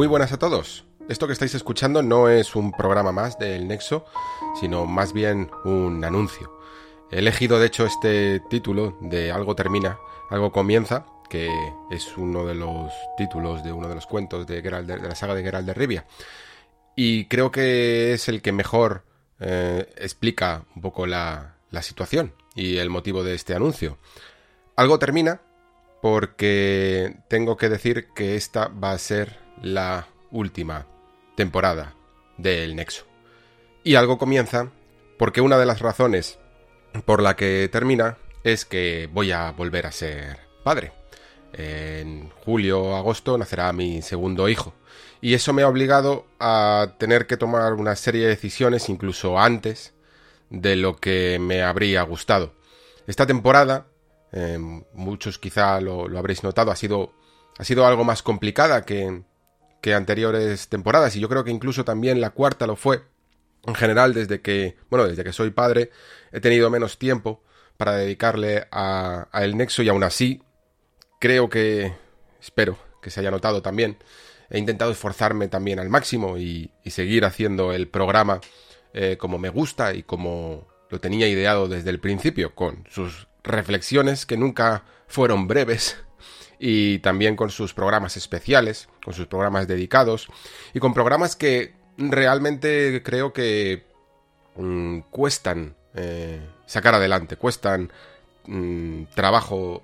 Muy buenas a todos. Esto que estáis escuchando no es un programa más del Nexo, sino más bien un anuncio. He elegido de hecho este título de Algo termina, algo comienza, que es uno de los títulos de uno de los cuentos de, de, la saga de Geralt de Rivia. Y creo que es el que mejor eh, explica un poco la, la situación y el motivo de este anuncio. Algo termina porque tengo que decir que esta va a ser la última temporada del Nexo. Y algo comienza porque una de las razones por la que termina es que voy a volver a ser padre. En julio o agosto nacerá mi segundo hijo. Y eso me ha obligado a tener que tomar una serie de decisiones incluso antes de lo que me habría gustado. Esta temporada, eh, muchos quizá lo, lo, habréis notado, ha sido, ha sido algo más complicada que, que anteriores temporadas y yo creo que incluso también la cuarta lo fue. En general, desde que, bueno, desde que soy padre, he tenido menos tiempo para dedicarle a, el Nexo y aún así creo que, espero que se haya notado también, he intentado esforzarme también al máximo y, y seguir haciendo el programa eh, como me gusta y como lo tenía ideado desde el principio, con sus reflexiones que nunca fueron breves y también con sus programas especiales, con sus programas dedicados y con programas que realmente creo que mmm, cuestan eh, sacar adelante, cuestan mmm, trabajo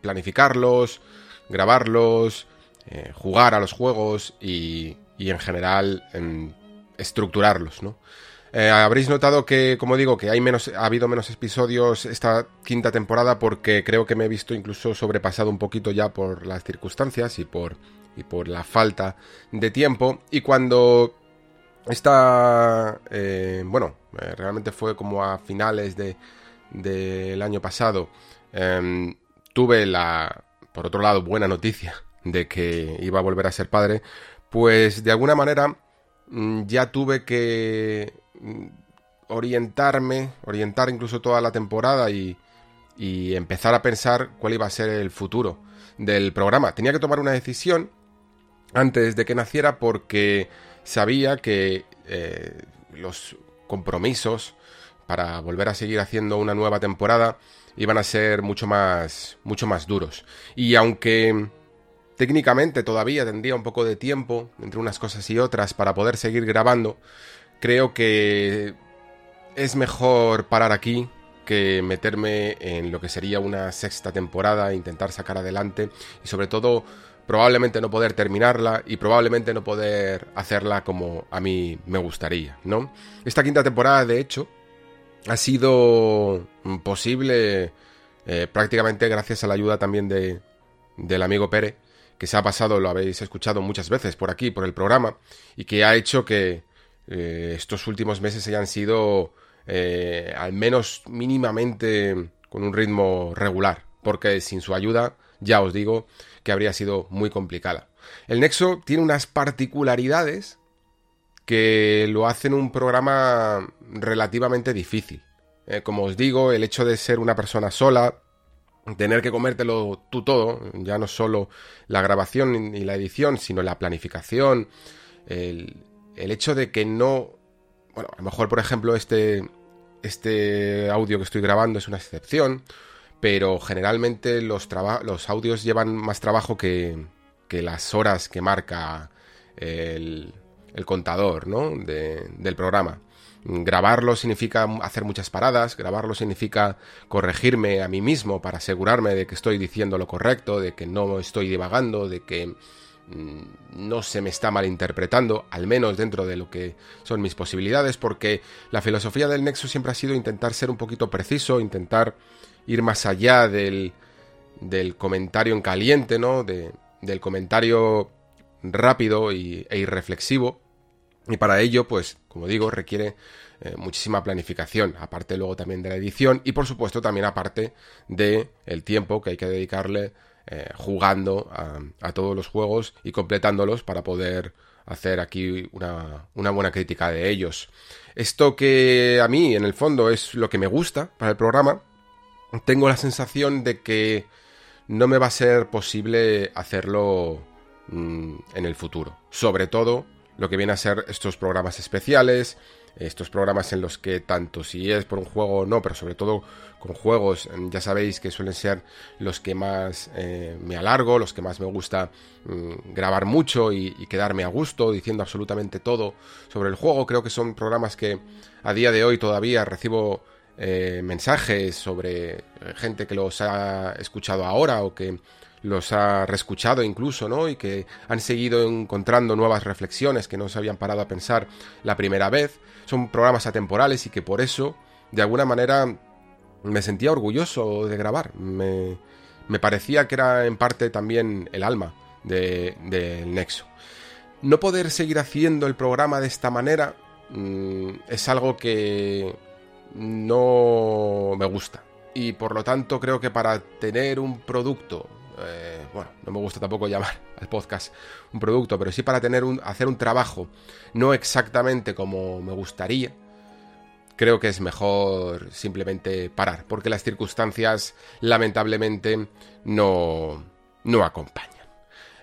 planificarlos, grabarlos, eh, jugar a los juegos y, y en general en estructurarlos, ¿no? Eh, habréis notado que, como digo, que hay menos, ha habido menos episodios esta quinta temporada porque creo que me he visto incluso sobrepasado un poquito ya por las circunstancias y por, y por la falta de tiempo. Y cuando esta, eh, bueno, eh, realmente fue como a finales de del año pasado, eh, tuve la, por otro lado, buena noticia de que iba a volver a ser padre, pues de alguna manera mm, ya tuve que orientarme, orientar incluso toda la temporada y, empezar a pensar cuál iba a ser el futuro del programa. Tenía que tomar una decisión antes de que naciera porque sabía que eh, los compromisos para volver a seguir haciendo una nueva temporada iban a ser mucho más mucho más duros. Y aunque técnicamente todavía tendría un poco de tiempo entre unas cosas y otras para poder seguir grabando, creo que es mejor parar aquí que meterme en lo que sería una sexta temporada, intentar sacar adelante y sobre todo probablemente no poder terminarla y probablemente no poder hacerla como a mí me gustaría, ¿no? Esta quinta temporada, de hecho, ha sido posible eh, prácticamente gracias a la ayuda también de, del amigo Pérez, que se ha pasado, lo habéis escuchado muchas veces por aquí, por el programa, y que ha hecho que eh, estos últimos meses hayan sido eh, al menos mínimamente con un ritmo regular, porque sin su ayuda, ya os digo, que habría sido muy complicada. El Nexo tiene unas particularidades que lo hacen un programa relativamente difícil. Eh, como os digo, el hecho de ser una persona sola, tener que comértelo tú todo, ya no solo la grabación y la edición, sino la planificación, el, el hecho de que no... Bueno, a lo mejor, por ejemplo, este, este audio que estoy grabando es una excepción, pero generalmente los, los audios llevan más trabajo que, que las horas que marca el, el contador ¿no? de, del programa. Grabarlo significa hacer muchas paradas, grabarlo significa corregirme a mí mismo para asegurarme de que estoy diciendo lo correcto, de que no estoy divagando, de que no se me está malinterpretando, al menos dentro de lo que son mis posibilidades, porque la filosofía del Nexo siempre ha sido intentar ser un poquito preciso, intentar ir más allá del, del comentario en caliente, ¿no? De, del comentario rápido e irreflexivo y para ello, pues, como digo, requiere eh, muchísima planificación, aparte luego también de la edición y por supuesto también aparte de tiempo que hay que dedicarle eh, jugando a, todos los juegos y completándolos para poder hacer aquí una, una buena crítica de ellos. Esto que a mí, en el fondo, es lo que me gusta para el programa, tengo la sensación de que no me va a ser posible hacerlo mm, en el futuro. Sobre todo lo que viene a ser estos programas especiales, estos programas en los que tanto si es por un juego o no, pero sobre todo con juegos, mm, ya sabéis que suelen ser los que más eh, me alargo, los que más me gusta mm, grabar mucho y, quedarme a gusto diciendo absolutamente todo sobre el juego. Creo que son programas que a día de hoy todavía recibo eh, mensajes sobre eh, gente que los ha escuchado ahora o que los ha reescuchado incluso, ¿no? Y que han seguido encontrando nuevas reflexiones que no se habían parado a pensar la primera vez. Son programas atemporales y que por eso, de alguna manera, me sentía orgulloso de grabar. Me, parecía que era en parte también el alma del de, Nexo. No poder seguir haciendo el programa de esta manera mm, es algo que no me gusta. Y por lo tanto creo que para tener un producto eh, bueno, no me gusta tampoco llamar al podcast un producto, pero sí para tener un, hacer un trabajo no exactamente como me gustaría, creo que es mejor simplemente parar, porque las circunstancias lamentablemente no, no acompañan.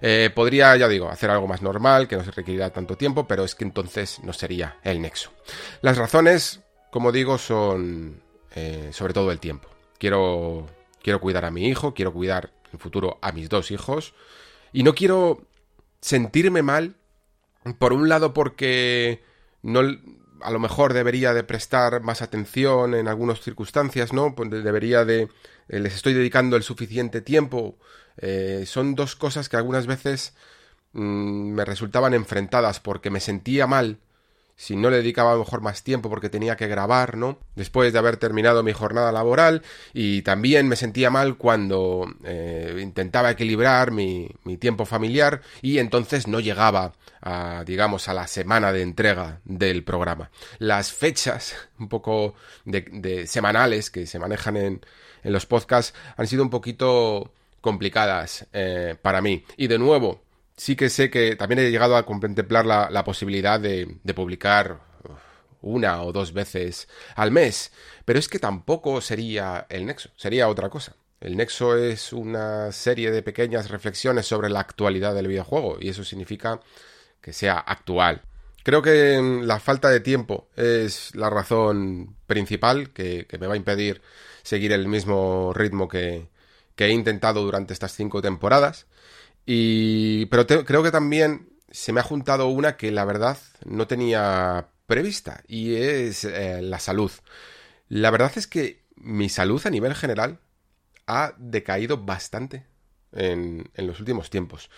Eh, podría, ya digo, hacer algo más normal, que no se requerirá tanto tiempo, pero es que entonces no sería el nexo. Las razones, como digo, son eh, sobre todo el tiempo. Quiero, quiero cuidar a mi hijo, quiero cuidar en futuro a mis dos hijos. Y no quiero sentirme mal, por un lado porque no a lo mejor debería de prestar más atención en algunas circunstancias, ¿no? Pues debería de eh, les estoy dedicando el suficiente tiempo. Eh, son dos cosas que algunas veces mm, me resultaban enfrentadas porque me sentía mal si no le dedicaba a lo mejor más tiempo porque tenía que grabar, ¿no? Después de haber terminado mi jornada laboral y también me sentía mal cuando eh, intentaba equilibrar mi, tiempo familiar y entonces no llegaba a, digamos, a la semana de entrega del programa. Las fechas un poco de, semanales que se manejan en, en, los podcasts han sido un poquito complicadas eh, para mí. Y de nuevo, sí que sé que también he llegado a contemplar la, posibilidad de, publicar una o dos veces al mes, pero es que tampoco sería el Nexo, sería otra cosa. El Nexo es una serie de pequeñas reflexiones sobre la actualidad del videojuego y eso significa que sea actual. Creo que la falta de tiempo es la razón principal que, me va a impedir seguir el mismo ritmo que he intentado durante estas cinco temporadas. Y, pero creo que también se me ha juntado una que la verdad no tenía prevista y es eh, la salud. La verdad es que mi salud a nivel general ha decaído bastante en, los últimos tiempos.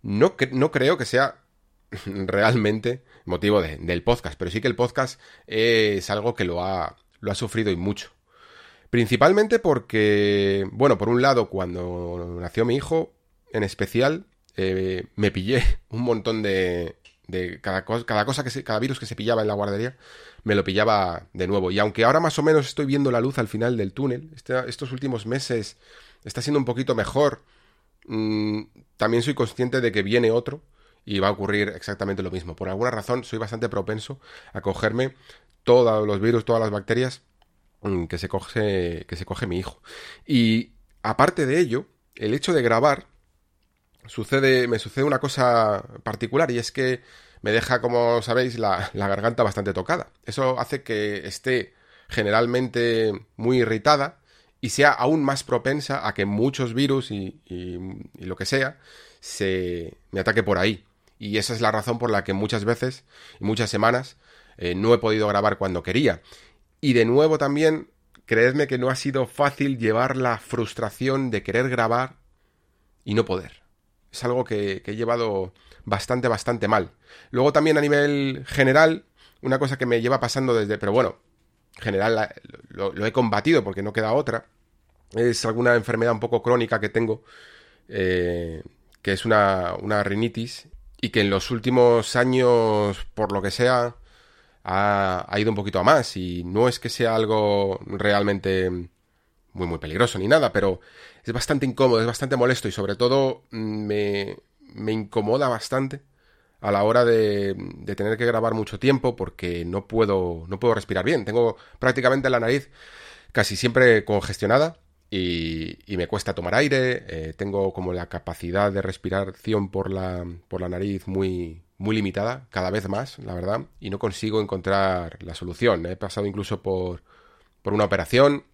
No, no, creo que sea realmente motivo del podcast, pero sí que el podcast es algo que lo ha, lo ha sufrido y mucho. Principalmente porque, bueno, por un lado, cuando nació mi hijo, en especial eh, me pillé un montón de, de cada, cada cosa que se, cada virus que se pillaba en la guardería me lo pillaba de nuevo. Y aunque ahora más o menos estoy viendo la luz al final del túnel este, estos últimos meses está siendo un poquito mejor. Mm, también soy consciente de que viene otro y va a ocurrir exactamente lo mismo. Por alguna razón soy bastante propenso a cogerme todos los virus todas las bacterias mm, que se coge que se coge mi hijo. Y aparte de ello el hecho de grabar sucede, me sucede una cosa particular y es que me deja, como sabéis, la, garganta bastante tocada. Eso hace que esté generalmente muy irritada y sea aún más propensa a que muchos virus y, lo que sea se me ataque por ahí. Y esa es la razón por la que muchas veces y muchas semanas eh, no he podido grabar cuando quería. Y de nuevo también, creedme que no ha sido fácil llevar la frustración de querer grabar y no poder es algo que, he llevado bastante, bastante mal. Luego también a nivel general, una cosa que me lleva pasando desde, pero bueno, general lo, he combatido porque no queda otra, es alguna enfermedad un poco crónica que tengo, eh, que es una, una rinitis, y que en los últimos años, por lo que sea, ha, ha, ido un poquito a más. Y no es que sea algo realmente muy, muy peligroso ni nada, pero es bastante incómodo, es bastante molesto y sobre todo mm, me, me incomoda bastante a la hora de, de, tener que grabar mucho tiempo porque no puedo, no puedo respirar bien. Tengo prácticamente la nariz casi siempre congestionada y, me cuesta tomar aire, eh, tengo como la capacidad de respiración por la, por la nariz muy, muy limitada, cada vez más, la verdad, y no consigo encontrar la solución. He pasado incluso por, por una operación,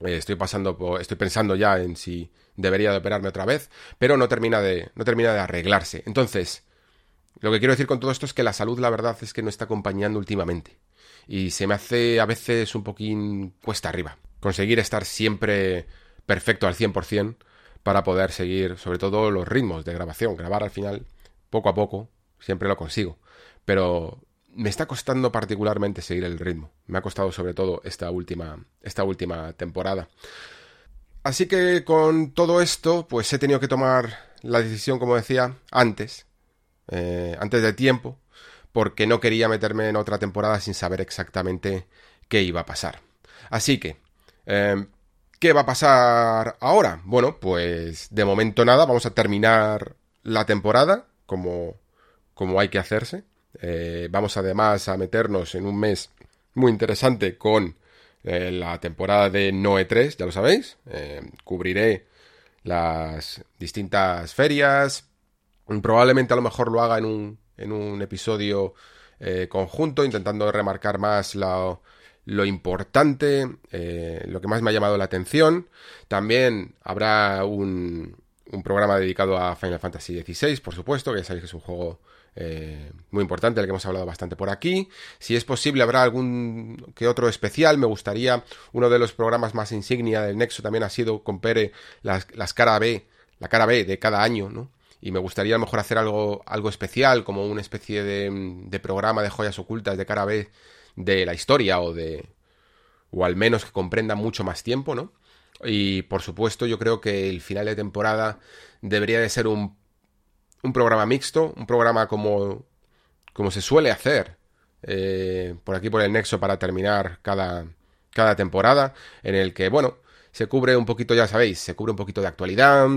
estoy pasando por, estoy pensando ya en si debería de operarme otra vez, pero no termina de, no termina de arreglarse. Entonces, lo que quiero decir con todo esto es que la salud, la verdad, es que no está acompañando últimamente. Y se me hace a veces un poquín cuesta arriba. Conseguir estar siempre perfecto al 100% para poder seguir, sobre todo, los ritmos de grabación. Grabar al final, poco a poco, siempre lo consigo. Pero me está costando particularmente seguir el ritmo. Me ha costado sobre todo esta última, esta última temporada. Así que con todo esto, pues he tenido que tomar la decisión, como decía, antes, eh, antes de tiempo, porque no quería meterme en otra temporada sin saber exactamente qué iba a pasar. Así que, eh, ¿qué va a pasar ahora? Bueno, pues de momento nada, vamos a terminar la temporada como, como hay que hacerse. Eh, vamos además a meternos en un mes muy interesante con eh, la temporada de Noe 3, ya lo sabéis. Eh, cubriré las distintas ferias. Probablemente a lo mejor lo haga en un, en un episodio conjunto, intentando remarcar más lo, importante, lo que más me ha llamado la atención. También habrá un, un programa dedicado a Final Fantasy XVI, por supuesto, que ya sabéis que es un juego eh, muy importante, del que hemos hablado bastante por aquí. Si es posible, habrá algún que otro especial. Me gustaría, uno de los programas más insignia del Nexo también ha sido con Pere las, las cara B, la cara B de cada año, ¿no? Y me gustaría a lo mejor hacer algo, algo especial, como una especie de, de programa de joyas ocultas de cara B de la historia o de. o al menos que comprenda mucho más tiempo, ¿no? Y por supuesto, yo creo que el final de temporada debería de ser un un programa mixto, un programa como, como se suele hacer eh, por aquí por el Nexo para terminar cada, cada temporada, en el que, bueno, se cubre un poquito, ya sabéis, se cubre un poquito de actualidad,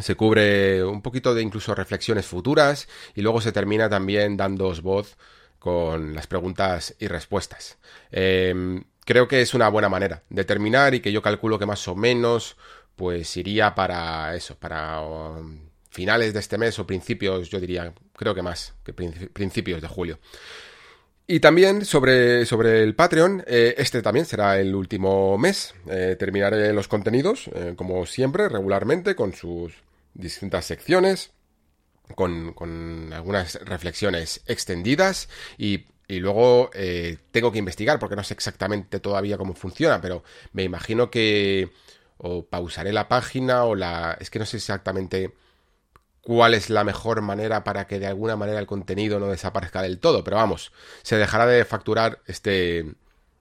se cubre un poquito de incluso reflexiones futuras y luego se termina también dando voz con las preguntas y respuestas. Em, creo que es una buena manera de terminar y que yo calculo que más o menos pues iría para eso, para um, finales de este mes o principios, yo diría, creo que más, que principios de julio. Y también sobre, sobre el Patreon, eh, este también será el último mes. Eh, terminaré los contenidos, eh, como siempre, regularmente, con sus distintas secciones, con, con algunas reflexiones extendidas y, y luego tengo que investigar porque no sé exactamente todavía cómo funciona, pero me imagino que o pausaré la página o la... es que no sé exactamente cuál es la mejor manera para que de alguna manera el contenido no desaparezca del todo, pero vamos, se dejará de facturar este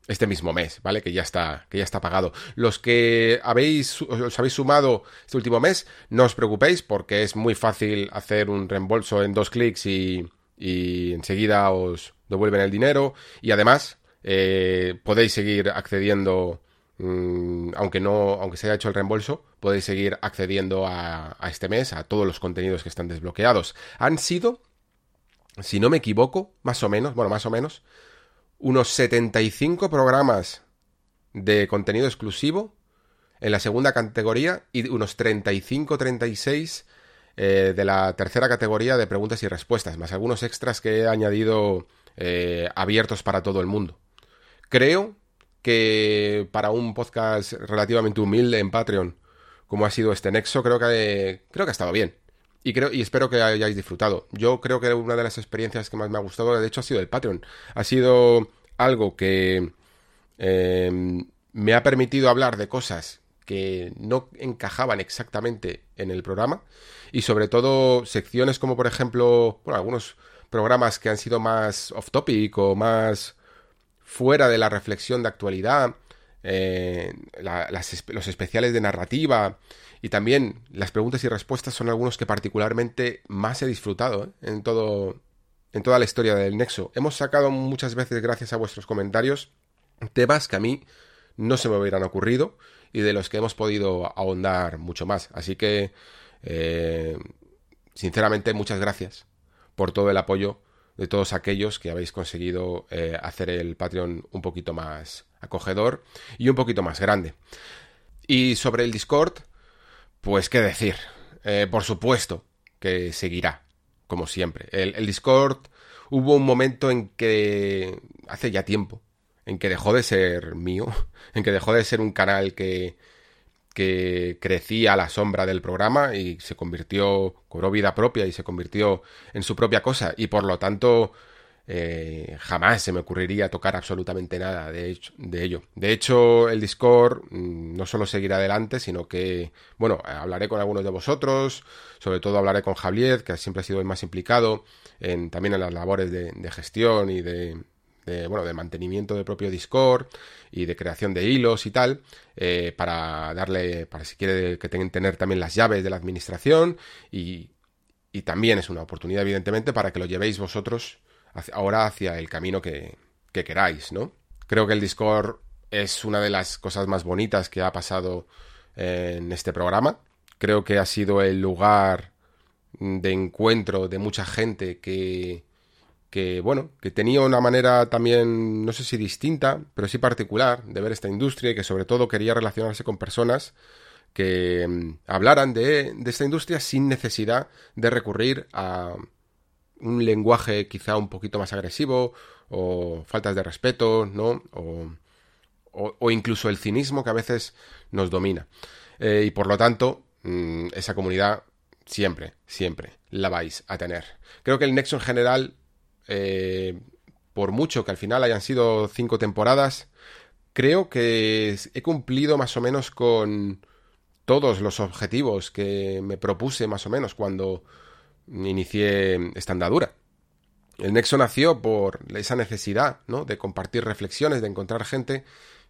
este mismo mes, ¿vale? Que ya está que ya está pagado. Los que habéis os habéis sumado este último mes, no os preocupéis porque es muy fácil hacer un reembolso en dos clics y, y enseguida os devuelven el dinero y además eh, podéis seguir accediendo Mm, aunque no, aunque se haya hecho el reembolso, podéis seguir accediendo a, este mes a todos los contenidos que están desbloqueados. Han sido, si no me equivoco, más o menos, bueno, más o menos, unos 75 programas de contenido exclusivo en la segunda categoría y unos 35-36 eh, de la tercera categoría de preguntas y respuestas, más algunos extras que he añadido eh, abiertos para todo el mundo. Creo que para un podcast relativamente humilde en Patreon, como ha sido este Nexo, creo que, creo que ha estado bien. Y, creo, y espero que hayáis disfrutado. Yo creo que una de las experiencias que más me ha gustado, de hecho, ha sido el Patreon. Ha sido algo que em, me ha permitido hablar de cosas que no encajaban exactamente en el programa. Y sobre todo secciones como, por ejemplo, bueno, algunos programas que han sido más off topic o más fuera de la reflexión de actualidad, eh, los especiales de narrativa y también las preguntas y respuestas son algunos que particularmente más he disfrutado ¿eh? en todo en toda la historia del Nexo. Hemos sacado muchas veces gracias a vuestros comentarios temas que a mí no se me hubieran ocurrido y de los que hemos podido ahondar mucho más. Así que, eh, sinceramente, muchas gracias por todo el apoyo de todos aquellos que habéis conseguido eh, hacer el Patreon un poquito más acogedor y un poquito más grande. Y sobre el Discord, pues qué decir. Eh, por supuesto que seguirá, como siempre. El, Discord hubo un momento en que, hace ya tiempo, en que dejó de ser mío, en que dejó de ser un canal que, que crecía a la sombra del programa y se convirtió, cobró vida propia y se convirtió en su propia cosa y por lo tanto eh, jamás se me ocurriría tocar absolutamente nada de, hecho, de ello. De hecho, el Discord mm, no solo seguirá adelante, sino que, bueno, hablaré con algunos de vosotros, sobre todo hablaré con Javier, que siempre ha sido el más implicado en, también en las labores de, gestión y de, bueno, de mantenimiento del propio Discord y de creación de hilos y tal, eh, para darle, para si quiere que tengan tener también las llaves de la administración y, y también es una oportunidad, evidentemente, para que lo llevéis vosotros ahora hacia el camino que, queráis, ¿no? Creo que el Discord es una de las cosas más bonitas que ha pasado en este programa. Creo que ha sido el lugar de encuentro de mucha gente que, que, bueno, que tenía una manera también, no sé si distinta, pero sí particular de ver esta industria y que sobre todo quería relacionarse con personas que mm, hablaran de, de esta industria sin necesidad de recurrir a, un lenguaje quizá un poquito más agresivo o faltas de respeto, ¿no? O, o, incluso el cinismo que a veces nos domina. Eh, y por lo tanto, mm, esa comunidad siempre, siempre la vais a tener. Creo que el Nexo en general, eh, por mucho que al final hayan sido cinco temporadas, creo que he cumplido más o menos con todos los objetivos que me propuse más o menos cuando inicié esta andadura. El Nexo nació por esa necesidad, ¿no? De compartir reflexiones, de encontrar gente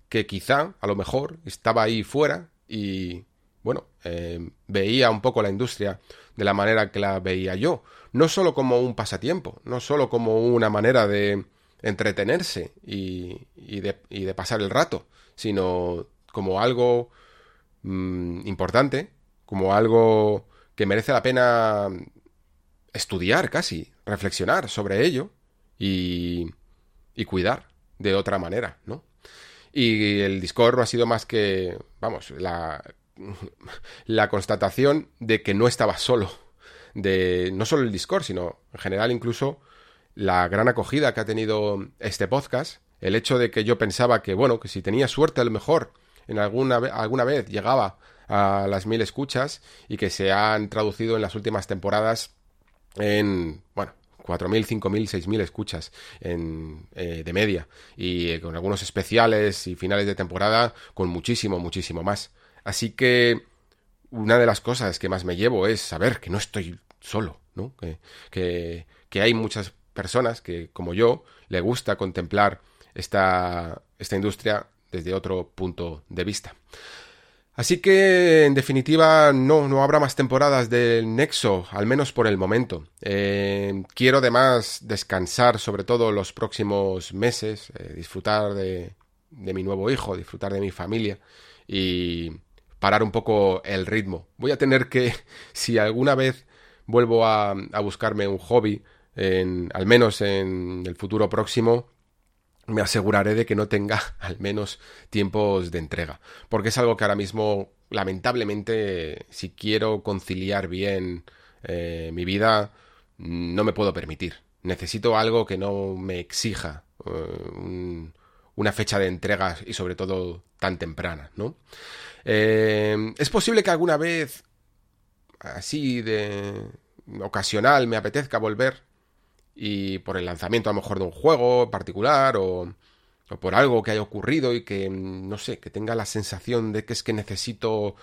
que quizá, a lo mejor, estaba ahí fuera y, bueno, eh, veía un poco la industria de la manera que la veía yo. No solo como un pasatiempo, no solo como una manera de entretenerse y, de, pasar el rato, sino como algo mm, importante, como algo que merece la pena estudiar casi, reflexionar sobre ello y, y cuidar de otra manera, ¿no? Y el Discord no ha sido más que, vamos, la, la constatación de que no estaba solo, de no solo el Discord, sino en general incluso la gran acogida que ha tenido este podcast, el hecho de que yo pensaba que, bueno, que si tenía suerte a lo mejor en alguna, alguna vez llegaba a las mil escuchas y que se han traducido en las últimas temporadas en, bueno, 4.000, 5.000, 6.000 escuchas en, eh, de media y eh, con algunos especiales y finales de temporada con muchísimo, muchísimo más. Así que una de las cosas que más me llevo es saber que no estoy solo, ¿no? Que, que, hay muchas personas que, como yo, le gusta contemplar esta, esta industria desde otro punto de vista. Así que, en definitiva, no, no habrá más temporadas del Nexo, al menos por el momento. Eh, quiero además descansar sobre todo los próximos meses, eh, disfrutar de, de mi nuevo hijo, disfrutar de mi familia y parar un poco el ritmo. Voy a tener que, si alguna vez vuelvo a, a buscarme un hobby, en, al menos en el futuro próximo, me aseguraré de que no tenga al menos tiempos de entrega. Porque es algo que ahora mismo, lamentablemente, si quiero conciliar bien eh, mi vida, no me puedo permitir. Necesito algo que no me exija eh, una fecha de entrega y sobre todo tan temprana, ¿no? Eh, es posible que alguna vez, así de ocasional, me apetezca volver y por el lanzamiento a lo mejor de un juego particular o, o por algo que haya ocurrido y que, no sé, que tenga la sensación de que es que necesito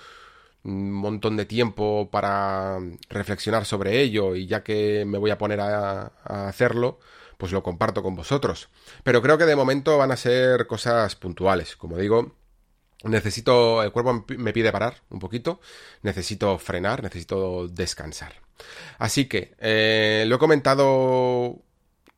un montón de tiempo para reflexionar sobre ello y ya que me voy a poner a, a, hacerlo, pues lo comparto con vosotros. Pero creo que de momento van a ser cosas puntuales. Como digo, necesito, el cuerpo me pide parar un poquito, necesito frenar, necesito descansar. Así que eh, lo he comentado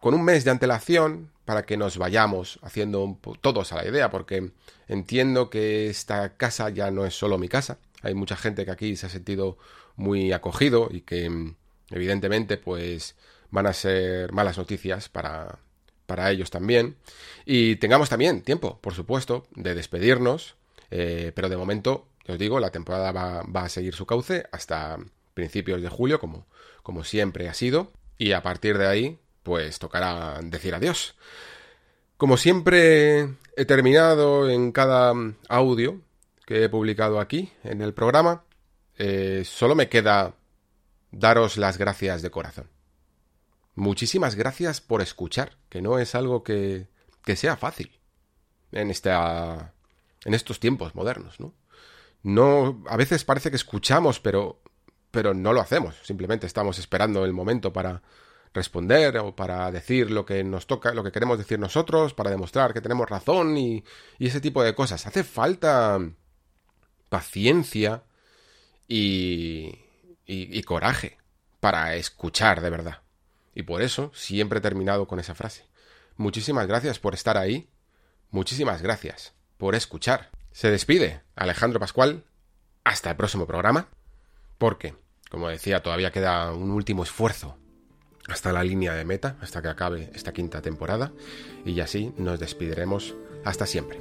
con un mes de antelación para que nos vayamos haciendo todos a la idea, porque entiendo que esta casa ya no es solo mi casa. Hay mucha gente que aquí se ha sentido muy acogido y que evidentemente pues van a ser malas noticias para, para ellos también. Y tengamos también tiempo, por supuesto, de despedirnos, eh, pero de momento os digo, la temporada va, va a seguir su cauce hasta principios de julio, como, como siempre ha sido, y a partir de ahí, pues tocará decir adiós. Como siempre he terminado en cada audio que he publicado aquí en el programa, eh, solo me queda daros las gracias de corazón. Muchísimas gracias por escuchar, que no es algo que, que sea fácil en esta en estos tiempos modernos, ¿no? No a veces parece que escuchamos, pero pero no lo hacemos, simplemente estamos esperando el momento para responder o para decir lo que nos toca, lo que queremos decir nosotros, para demostrar que tenemos razón y, y ese tipo de cosas. Hace falta paciencia y, y, y coraje para escuchar de verdad. Y por eso siempre he terminado con esa frase. Muchísimas gracias por estar ahí. Muchísimas gracias por escuchar. Se despide Alejandro Pascual. Hasta el próximo programa. Porque, como decía, todavía queda un último esfuerzo hasta la línea de meta, hasta que acabe esta quinta temporada, y así nos despidiremos hasta siempre.